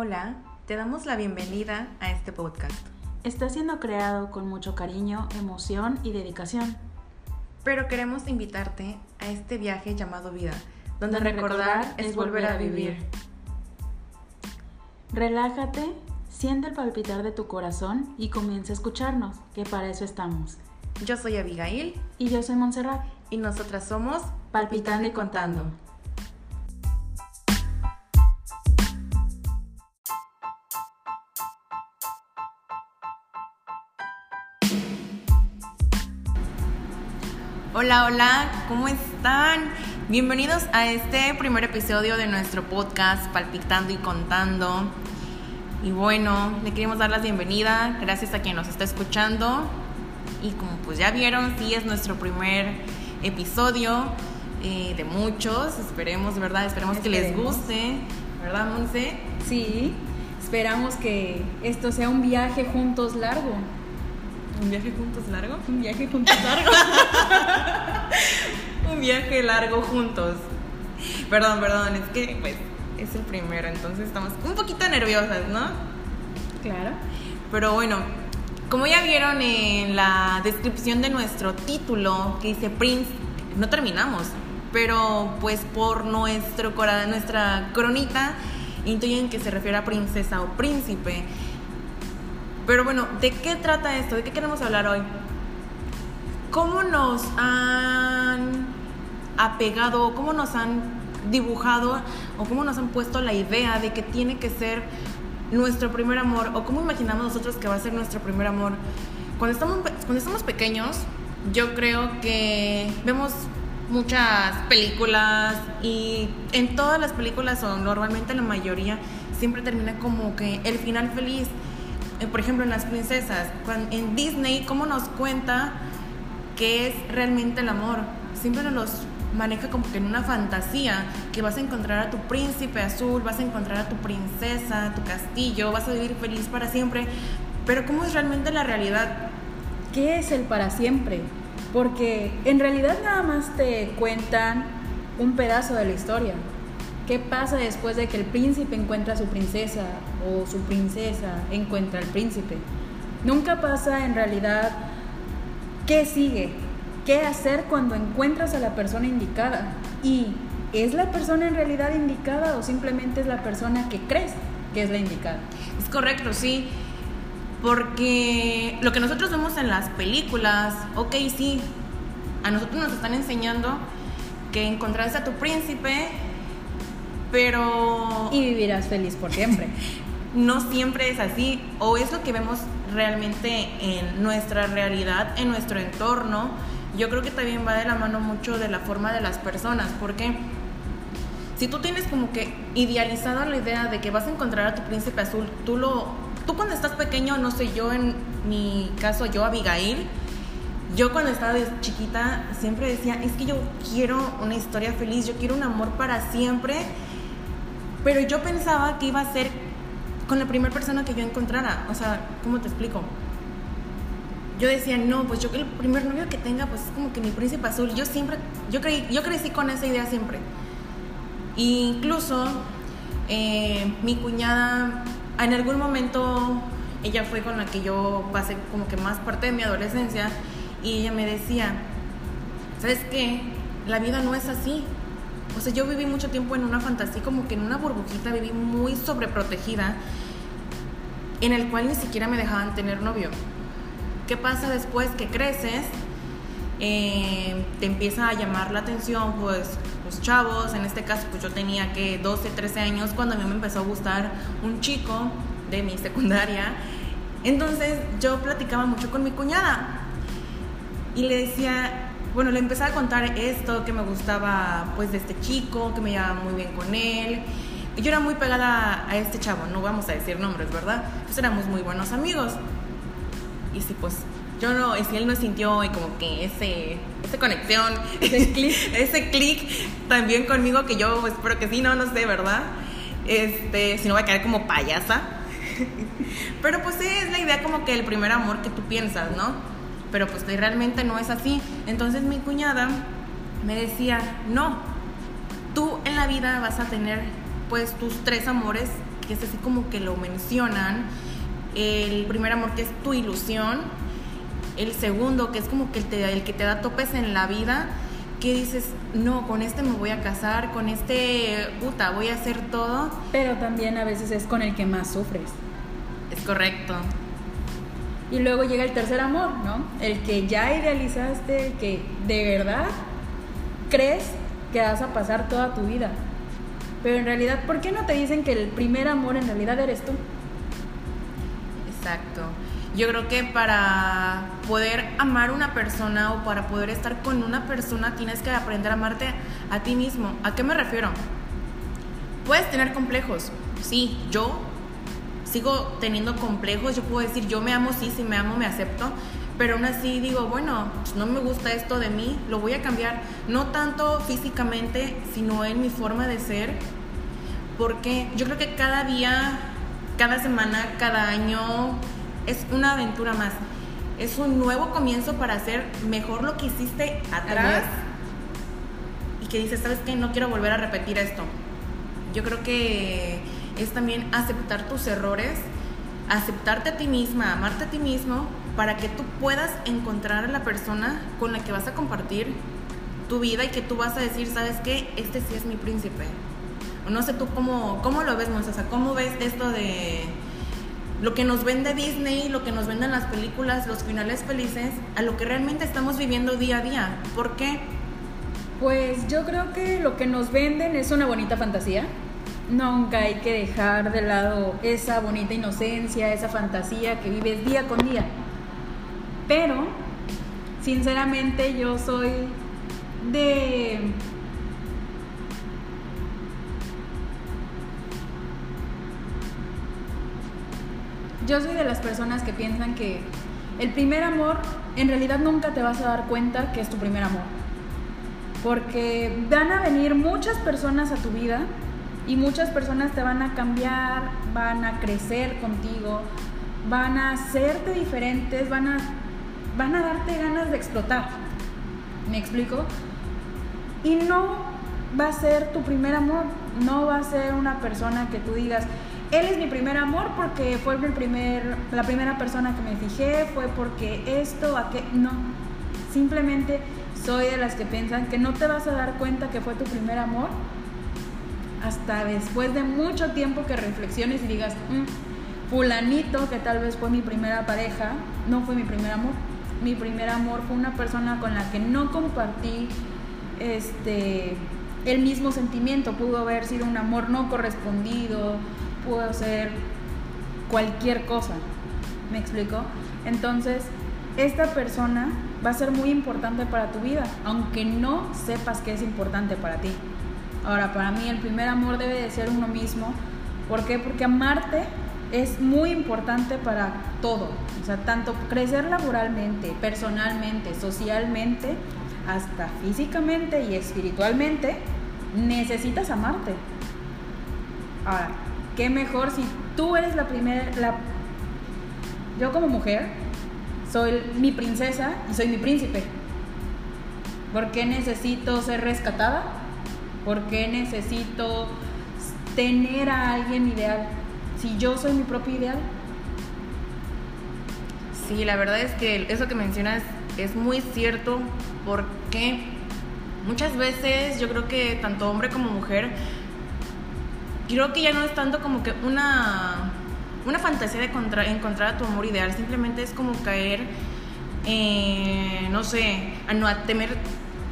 Hola, te damos la bienvenida a este podcast. Está siendo creado con mucho cariño, emoción y dedicación. Pero queremos invitarte a este viaje llamado vida, donde, recordar, es volver a vivir. Relájate, siente el palpitar de tu corazón y comienza a escucharnos, que para eso estamos. Yo soy Abigail Y yo soy Montserrat, y nosotras somos palpitando y contando. Hola, hola, ¿cómo están? Bienvenidos a este primer episodio de nuestro podcast Palpitando y Contando. Y bueno, le queremos dar la bienvenida, gracias a quien nos está escuchando. Y como pues ya vieron, sí es nuestro primer episodio eh, de muchos, esperemos, ¿verdad? Esperemos, que les Esperemos. guste, ¿verdad, Monse? Sí, esperamos que esto sea un viaje juntos largo. ¿Un viaje juntos largo? Un viaje juntos largo. Un viaje largo juntos. Perdón, perdón, es que pues es el primero, entonces estamos un poquito nerviosas, ¿no? claro. Pero bueno, como ya vieron en la descripción de nuestro título que dice Prince, no terminamos, pero pues por nuestro nuestra cronita intuyen que se refiere a princesa o príncipe. Pero bueno, ¿de qué trata esto? ¿De qué queremos hablar hoy? ¿Cómo nos han apegado, cómo nos han dibujado o cómo nos han puesto la idea de que tiene que ser nuestro primer amor o cómo imaginamos nosotros que va a ser nuestro primer amor? Cuando estamos, cuando estamos pequeños, yo creo que vemos muchas películas y en todas las películas o normalmente la mayoría siempre termina como que el final feliz. Eh, Por ejemplo, en las princesas, cuan- en Disney, ¿cómo nos cuenta qué es realmente el amor? Siempre nos los maneja como que en una fantasía, que vas a encontrar a tu príncipe azul, vas a encontrar a tu princesa, tu castillo, vas a vivir feliz para siempre. Pero ¿cómo es realmente la realidad? ¿Qué es el para siempre? Porque en realidad nada más te cuentan un pedazo de la historia. ¿Qué pasa después de que el príncipe encuentra a su princesa o su princesa encuentra al príncipe? Nunca pasa en realidad qué sigue, qué hacer cuando encuentras a la persona indicada. ¿Y es la persona en realidad indicada o simplemente es la persona que crees que es la indicada? Es correcto, sí. Porque lo que nosotros vemos en las películas, ok, sí, a nosotros nos están enseñando que encontraste a tu príncipe, pero Y vivirás feliz por siempre. no siempre es así, o es lo que vemos realmente en nuestra realidad, en nuestro entorno. Yo creo que también va de la mano mucho de la forma de las personas, porque si tú tienes como que idealizado la idea de que vas a encontrar a tu príncipe azul, tú lo, tú cuando estás pequeño, no sé, yo en mi caso, yo Abigail, yo cuando estaba chiquita siempre decía, es que yo quiero una historia feliz, yo quiero un amor para siempre, pero yo pensaba que iba a ser con la primera persona que yo encontrara, o sea, ¿cómo te explico? Yo decía, no, pues yo el primer novio que tenga, pues es como que mi príncipe azul. Yo siempre, yo creí, yo crecí con esa idea siempre. Incluso eh, mi cuñada, en algún momento, ella fue con la que yo pasé como que más parte de mi adolescencia, y ella me decía, ¿sabes qué? La vida no es así. O sea, yo viví mucho tiempo en una fantasía, como que en una burbujita, viví muy sobreprotegida, en el cual ni siquiera me dejaban tener novio. ¿Qué pasa después que creces? Eh, te empieza a llamar la atención, pues, los chavos. En este caso, pues yo tenía que 12, 13 años cuando a mí me empezó a gustar un chico de mi secundaria. Entonces, yo platicaba mucho con mi cuñada y le decía, bueno, le empezaba a contar esto, que me gustaba, pues, de este chico, que me llevaba muy bien con él. Yo era muy pegada a este chavo, no vamos a decir nombres, ¿verdad? Pues éramos muy buenos amigos. Y si pues yo no, y si él no sintió y como que ese, esa conexión, Ese clic. ese clic también conmigo que yo pues, espero que sí, no, no sé, ¿verdad? Este, si no voy a quedar como payasa. Pero pues sí, es la idea como que el primer amor que tú piensas, ¿no? Pero pues realmente no es así. Entonces mi cuñada me decía, no, tú en la vida vas a tener pues tus tres amores que es así como que lo mencionan. El primer amor que es tu ilusión. El segundo que es como que el, te, el que te da topes en la vida. Que dices, no, con este me voy a casar, con este, puta, voy a hacer todo. Pero también a veces es con el que más sufres. Es correcto. Y luego llega el tercer amor, ¿no? El que ya idealizaste, el que de verdad crees que vas a pasar toda tu vida. Pero en realidad, ¿por qué no te dicen que el primer amor en realidad eres tú? Exacto. Yo creo que para poder amar a una persona o para poder estar con una persona tienes que aprender a amarte a ti mismo. ¿A qué me refiero? Puedes tener complejos. Sí, yo sigo teniendo complejos. Yo puedo decir, yo me amo, sí, si me amo, me acepto pero aún así digo, bueno, pues no me gusta esto de mí, lo voy a cambiar, no tanto físicamente, sino en mi forma de ser, porque yo creo que cada día, cada semana, cada año es una aventura más, es un nuevo comienzo para hacer mejor lo que hiciste atrás y que dices, ¿sabes qué? No quiero volver a repetir esto. Yo creo que es también aceptar tus errores, aceptarte a ti misma, amarte a ti mismo para que tú puedas encontrar a la persona con la que vas a compartir tu vida y que tú vas a decir, ¿sabes qué? Este sí es mi príncipe. No sé tú cómo, cómo lo ves, Monza, ¿cómo ves esto de lo que nos vende Disney, lo que nos venden las películas, los finales felices, a lo que realmente estamos viviendo día a día? ¿Por qué? Pues yo creo que lo que nos venden es una bonita fantasía. Nunca hay que dejar de lado esa bonita inocencia, esa fantasía que vives día con día. Pero, sinceramente, yo soy de... Yo soy de las personas que piensan que el primer amor, en realidad nunca te vas a dar cuenta que es tu primer amor. Porque van a venir muchas personas a tu vida y muchas personas te van a cambiar, van a crecer contigo, van a hacerte diferentes, van a van a darte ganas de explotar. ¿Me explico? Y no va a ser tu primer amor, no va a ser una persona que tú digas, él es mi primer amor porque fue el primer, la primera persona que me fijé, fue porque esto, aquel, no. Simplemente soy de las que piensan que no te vas a dar cuenta que fue tu primer amor hasta después de mucho tiempo que reflexiones y digas, mm, fulanito, que tal vez fue mi primera pareja, no fue mi primer amor mi primer amor fue una persona con la que no compartí este el mismo sentimiento, pudo haber sido un amor no correspondido, pudo ser cualquier cosa. ¿Me explico? Entonces, esta persona va a ser muy importante para tu vida, aunque no sepas que es importante para ti. Ahora, para mí el primer amor debe de ser uno mismo. ¿Por qué? Porque amarte es muy importante para todo, o sea, tanto crecer laboralmente, personalmente, socialmente, hasta físicamente y espiritualmente, necesitas amarte. Ahora, qué mejor si tú eres la primera, yo como mujer soy mi princesa y soy mi príncipe. ¿Por qué necesito ser rescatada? ¿Por qué necesito tener a alguien ideal? si yo soy mi propio ideal? Sí, la verdad es que eso que mencionas es muy cierto porque muchas veces yo creo que tanto hombre como mujer, creo que ya no es tanto como que una, una fantasía de encontrar a tu amor ideal, simplemente es como caer, no sé, a no temer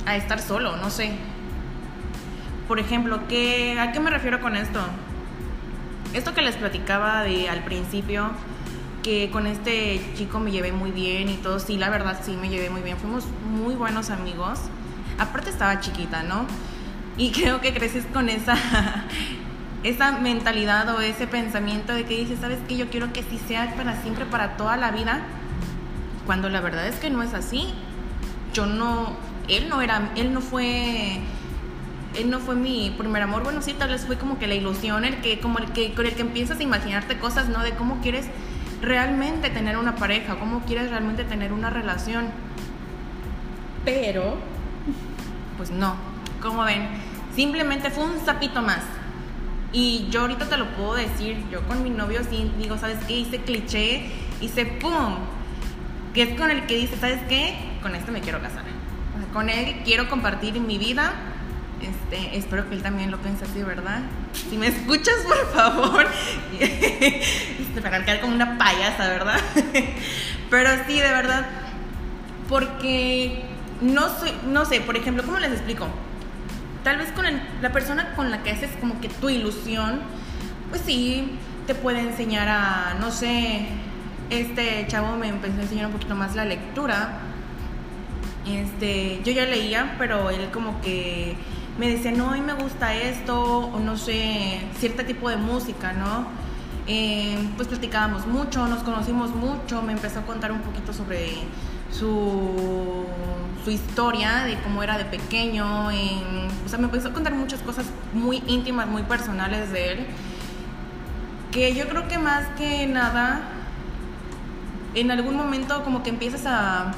a estar solo, no sé. Por ejemplo, ¿qué, ¿a qué me refiero con esto? esto que les platicaba de al principio, que con este chico me llevé muy bien y todo, sí, la verdad sí me llevé muy bien, fuimos muy buenos amigos. Aparte estaba chiquita, ¿no? Y creo que creces con esa, esa mentalidad o ese pensamiento de que dices, ¿sabes qué? Yo quiero que sí sea para siempre, para toda la vida. Cuando la verdad es que no es así. Yo no, él no era, él no fue él no fue mi primer amor, bueno, sí, tal vez fue como que la ilusión, el que, como el que, con el que empiezas a imaginarte cosas, ¿no? De cómo quieres realmente tener una pareja, cómo quieres realmente tener una relación. Pero, pues no, como ven, simplemente fue un sapito más. Y yo ahorita te lo puedo decir, yo con mi novio sí digo, ¿sabes qué? Hice cliché, hice pum, que es con el que dice, ¿sabes qué? Con este me quiero casar. Con él quiero compartir mi vida. Este, espero que él también lo piense así, ¿verdad? Si me escuchas, por favor. este, para quedar como una payasa, ¿verdad? Pero sí, de verdad. Porque no, soy, no sé, por ejemplo, ¿cómo les explico? Tal vez con la persona con la que haces como que tu ilusión, pues sí, te puede enseñar a, no sé, este chavo me empezó a enseñar un poquito más la lectura. Este, yo ya leía, pero él como que me decía, no, mí me gusta esto, o no sé, cierto tipo de música, ¿no? Eh, pues platicábamos mucho, nos conocimos mucho, me empezó a contar un poquito sobre su, su historia, de cómo era de pequeño, o sea, me empezó a contar muchas cosas muy íntimas, muy personales de él, que yo creo que más que nada, en algún momento como que empiezas a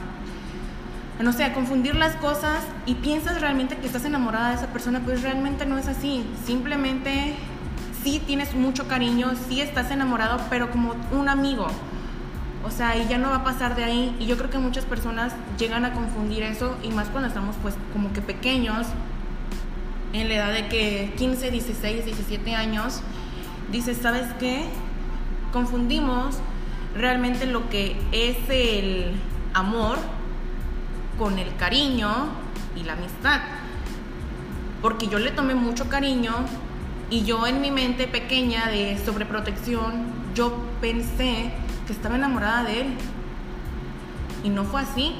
no sé, confundir las cosas y piensas realmente que estás enamorada de esa persona, pues realmente no es así. Simplemente sí tienes mucho cariño, sí estás enamorado, pero como un amigo. O sea, y ya no va a pasar de ahí. Y yo creo que muchas personas llegan a confundir eso, y más cuando estamos pues como que pequeños, en la edad de que 15, 16, 17 años, dices, ¿sabes qué? Confundimos realmente lo que es el amor con el cariño y la amistad. Porque yo le tomé mucho cariño y yo en mi mente pequeña de sobreprotección, yo pensé que estaba enamorada de él. Y no fue así.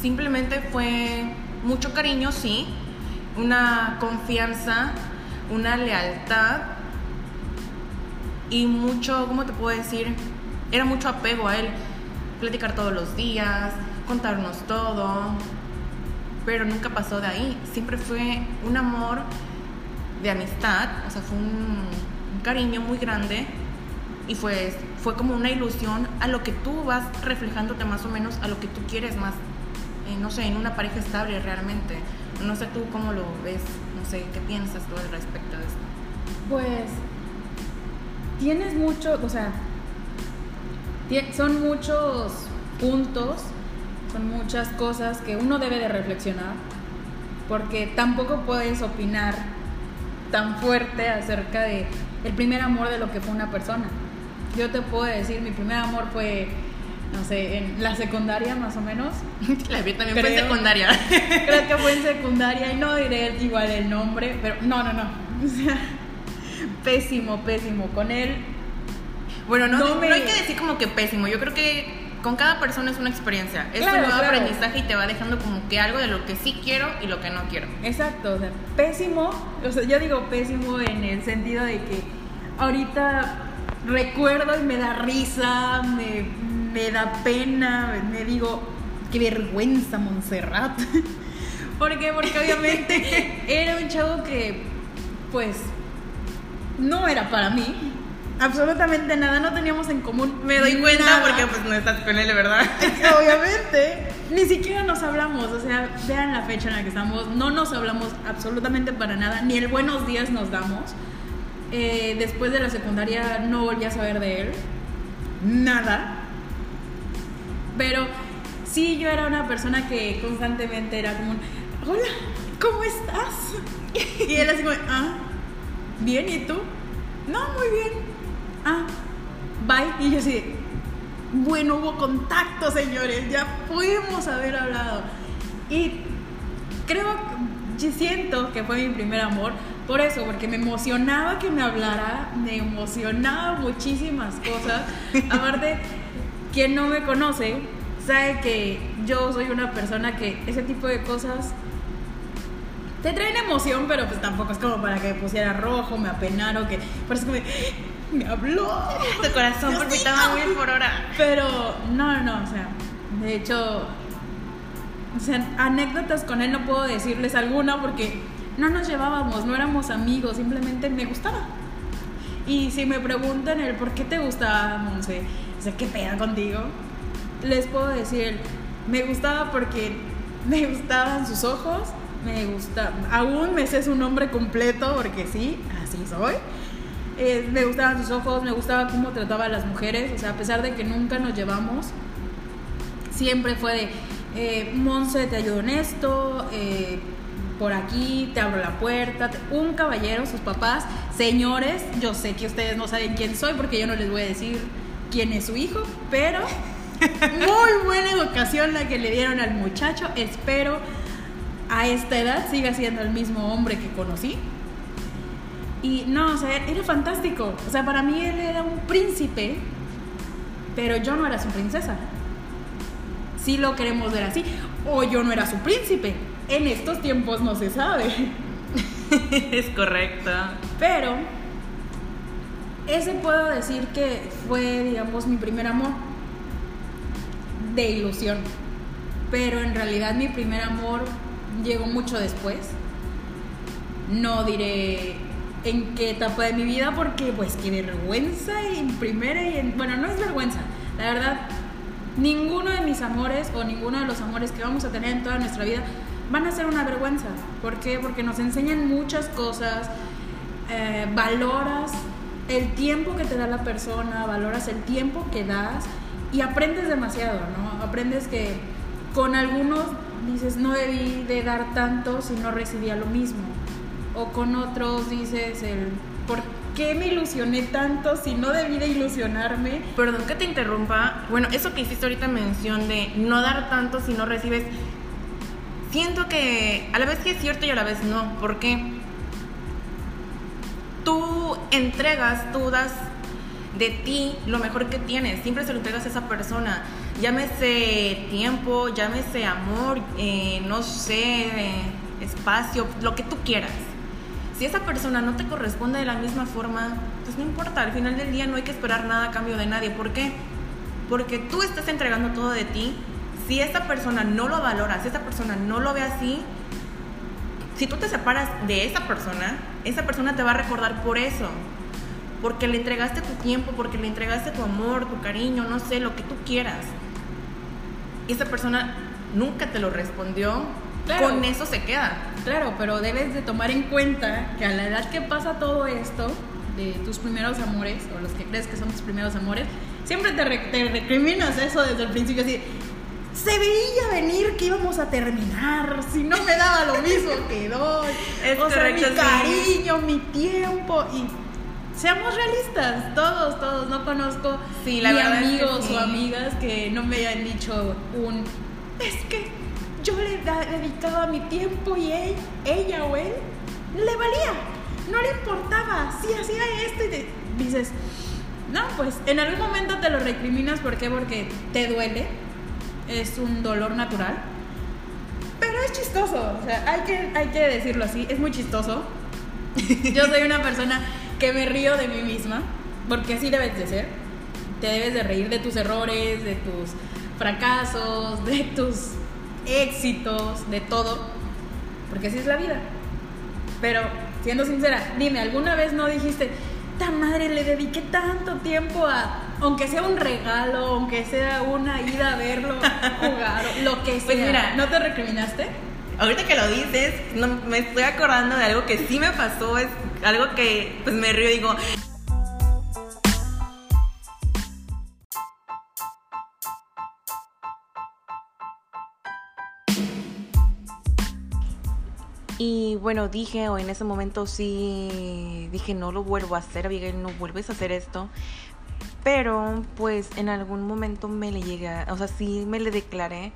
Simplemente fue mucho cariño, sí, una confianza, una lealtad y mucho, ¿cómo te puedo decir? Era mucho apego a él. Platicar todos los días, contarnos todo, pero nunca pasó de ahí. Siempre fue un amor de amistad, o sea, fue un, cariño muy grande y fue, fue como una ilusión a lo que tú vas reflejándote más o menos a lo que tú quieres más, eh, no sé, en una pareja estable realmente. No sé tú cómo lo ves, no sé, ¿qué piensas tú al respecto de esto? Pues tienes mucho, o sea, son muchos puntos, son muchas cosas que uno debe de reflexionar, porque tampoco puedes opinar tan fuerte acerca de el primer amor de lo que fue una persona. Yo te puedo decir, mi primer amor fue, no sé, en la secundaria más o menos. La vi también fue en secundaria. Creo que fue en secundaria y no diré igual el nombre, pero no, no, no. O sea, pésimo, pésimo. Con él, Bueno, no, No hay que decir como que pésimo. Yo creo que con cada persona es una experiencia. Es Claro, un nuevo claro. aprendizaje y te va dejando como que algo de lo que sí quiero y lo que no quiero. exacto, o sea, pésimo. O sea, yo digo pésimo en el sentido de que ahorita recuerdo y me da risa, me, me da pena, me digo, qué vergüenza, Montserrat. ¿Por qué? Porque obviamente era un chavo que, pues, no era para mí. Absolutamente nada, no teníamos en común. Me doy cuenta nada. porque pues no estás con él, verdad. Obviamente. Ni siquiera nos hablamos, o sea, vean la fecha en la que estamos, no nos hablamos absolutamente para nada, ni el buenos días nos damos. Eh, después de la secundaria no volví a saber de él, nada. Pero sí, yo era una persona que constantemente era como, un, hola, ¿cómo estás? Y él así como, ah, bien, ¿y tú? No, muy bien. Ah, bye. Y yo así, bueno, hubo contacto, señores, ya pudimos haber hablado. Y creo, yo siento que fue mi primer amor, por eso, porque me emocionaba que me hablara, me emocionaba muchísimas cosas. Aparte, quien no me conoce sabe que yo soy una persona que ese tipo de cosas te traen emoción, pero pues tampoco es como para que me pusiera rojo, me apenara o que. Por eso como, me habló. Tu corazón palpitaba muy por hora. Pero no, no, no, o sea, de hecho, o sea, anécdotas con él no puedo decirles alguna porque no nos llevábamos, no éramos amigos, simplemente me gustaba. Y si me preguntan el por qué te gustaba, Monse, o sea, ¿qué peda contigo? Les puedo decir, me gustaba porque me gustaban sus ojos, me gusta, aún me sé su nombre completo porque sí, así soy. Eh, me gustaban sus ojos, me gustaba cómo trataba a las mujeres, o sea, a pesar de que nunca nos llevamos, siempre fue de, eh, Monse, te ayudo en esto, eh, por aquí, te abro la puerta, un caballero, sus papás, señores, yo sé que ustedes no saben quién soy porque yo no les voy a decir quién es su hijo, pero muy buena educación la que le dieron al muchacho, espero a esta edad siga siendo el mismo hombre que conocí. Y no, o sea, era fantástico. O sea, para mí él era un príncipe, pero yo no era su princesa. Si lo queremos ver así. O yo no era su príncipe. En estos tiempos no se sabe. es correcto. Pero ese puedo decir que fue, digamos, mi primer amor de ilusión. Pero en realidad mi primer amor llegó mucho después. No diré en qué etapa de mi vida porque pues qué vergüenza en primera y en... Bueno, no es vergüenza, la verdad. Ninguno de mis amores o ninguno de los amores que vamos a tener en toda nuestra vida van a ser una vergüenza. ¿Por qué? Porque nos enseñan muchas cosas, eh, valoras el tiempo que te da la persona, valoras el tiempo que das y aprendes demasiado, ¿no? Aprendes que con algunos dices, no debí de dar tanto si no recibía lo mismo. O con otros dices, el, ¿por qué me ilusioné tanto si no debí de ilusionarme? Perdón que te interrumpa. Bueno, eso que hiciste ahorita mención de no dar tanto si no recibes, siento que a la vez sí es cierto y a la vez no. ¿Por qué? Tú entregas, tú das de ti lo mejor que tienes. Siempre se lo entregas a esa persona llámese tiempo, llámese amor, eh, no sé, espacio, lo que tú quieras. Si esa persona no te corresponde de la misma forma, pues no importa, al final del día no hay que esperar nada a cambio de nadie. ¿Por qué? Porque tú estás entregando todo de ti. Si esa persona no lo valora, si esa persona no lo ve así, si tú te separas de esa persona, esa persona te va a recordar por eso. Porque le entregaste tu tiempo, porque le entregaste tu amor, tu cariño, no sé, lo que tú quieras y esa persona nunca te lo respondió, con eso se queda. Claro, pero debes de tomar en cuenta que a la edad que pasa todo esto, de tus primeros amores, o los que crees que son tus primeros amores, siempre te, recriminas eso desde el principio, así, se veía venir que íbamos a terminar, si no me daba lo mismo que doy, o sea, mi cariño, mi tiempo, y seamos realistas, todos, todos. No conozco sí, la ni amigos o amigas que no me hayan dicho un. Es que yo le dedicaba mi tiempo y él, ella o él le valía. No le importaba. Si hacía esto y te dices, no, pues en algún momento te lo recriminas. ¿Por qué? Porque te duele. Es un dolor natural. Pero es chistoso. O sea, hay que, hay que decirlo así. Es muy chistoso. Yo soy una persona que me río de mí misma, porque así debes de ser. Te debes de reír de tus errores, de tus fracasos, de tus éxitos, de todo, porque así es la vida. Pero, siendo sincera, dime, ¿alguna vez no dijiste, ta madre, le dediqué tanto tiempo a, aunque sea un regalo, aunque sea una ida a verlo, jugar, lo que pues sea? Pues mira, ¿no te recriminaste? ahorita que lo dices, no, me estoy acordando de algo que sí me pasó, es algo que pues me río y digo... bueno, dije, o en ese momento sí, dije, no lo vuelvo a hacer, Abigail, no vuelves a hacer esto. Pero pues en algún momento me le llegué, o sea, sí me le declaré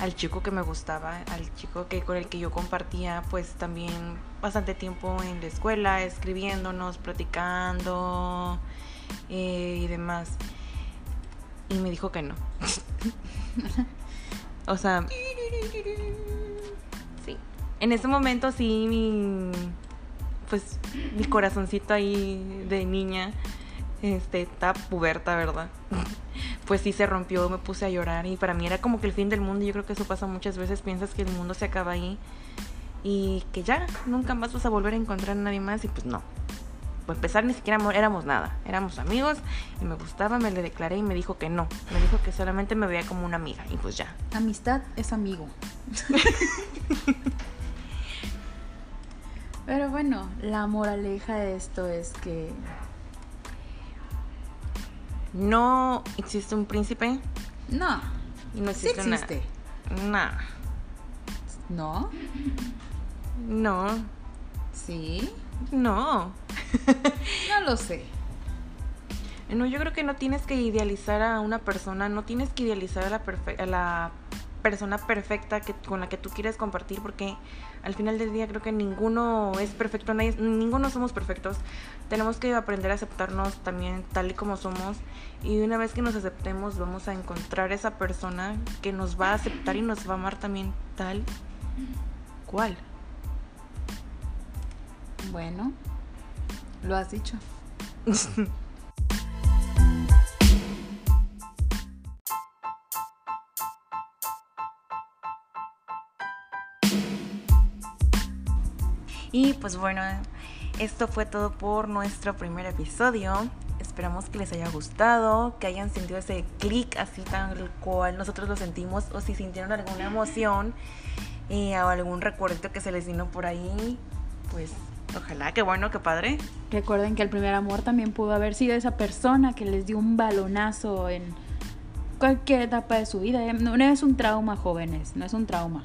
al chico que me gustaba, al chico que con el que yo compartía pues también bastante tiempo en la escuela, escribiéndonos, platicando eh, y demás. Y me dijo que no. o sea. En ese momento sí mi pues mi corazoncito ahí de niña este está puberta, ¿verdad? pues sí se rompió, me puse a llorar y para mí era como que el fin del mundo. Yo creo que eso pasa muchas veces, piensas que el mundo se acaba ahí y que ya, nunca más vas a volver a encontrar a nadie más y pues no. Pues empezar ni siquiera éramos nada, éramos amigos y me gustaba, me le declaré y me dijo que no, me dijo que solamente me veía como una amiga y pues ya. Amistad es amigo. Pero bueno, la moraleja de esto es que no existe un príncipe. No. Y no Sí existe, existe. una. ¿No? No. Sí. No. No lo sé. No, yo creo que no tienes que idealizar a una persona, no tienes que idealizar a la, a la persona perfecta que, con la que tú quieres compartir, porque al final del día creo que ninguno es perfecto, nadie- ninguno somos perfectos. Tenemos que aprender a aceptarnos también tal y como somos, y una vez que nos aceptemos, vamos a encontrar esa persona que nos va a aceptar y nos va a amar también tal cual. Bueno, lo has dicho. Y pues bueno, esto fue todo por nuestro primer episodio. Esperamos que les haya gustado, que hayan sentido ese clic así tal cual nosotros lo sentimos o si sintieron alguna emoción eh, o algún recuerdo que se les vino por ahí, pues ojalá, qué bueno, qué padre. Recuerden que el primer amor también pudo haber sido esa persona que les dio un balonazo en cualquier etapa de su vida. ¿eh? No, no es un trauma, jóvenes, no es un trauma,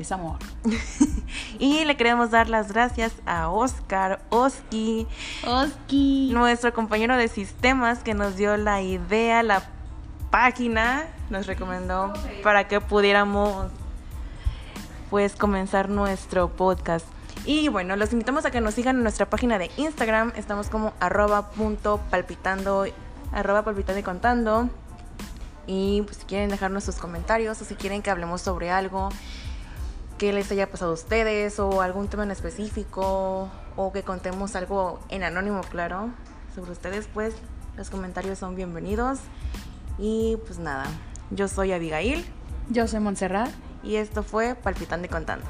es amor. Y le queremos dar las gracias a Oscar Oski, Oski. nuestro compañero de sistemas que nos dio la idea, la página, nos recomendó para que pudiéramos pues comenzar nuestro podcast. Y bueno, los invitamos a que nos sigan en nuestra página de Instagram. Estamos como arroba punto palpitando, arroba palpitando y contando. Y pues si quieren dejarnos sus comentarios o si quieren que hablemos sobre algo que les haya pasado a ustedes o algún tema en específico o que contemos algo en anónimo, claro, sobre ustedes, pues los comentarios son bienvenidos. Y pues nada, yo soy Abigail Yo soy Montserrat. y esto fue Palpitando y Contando.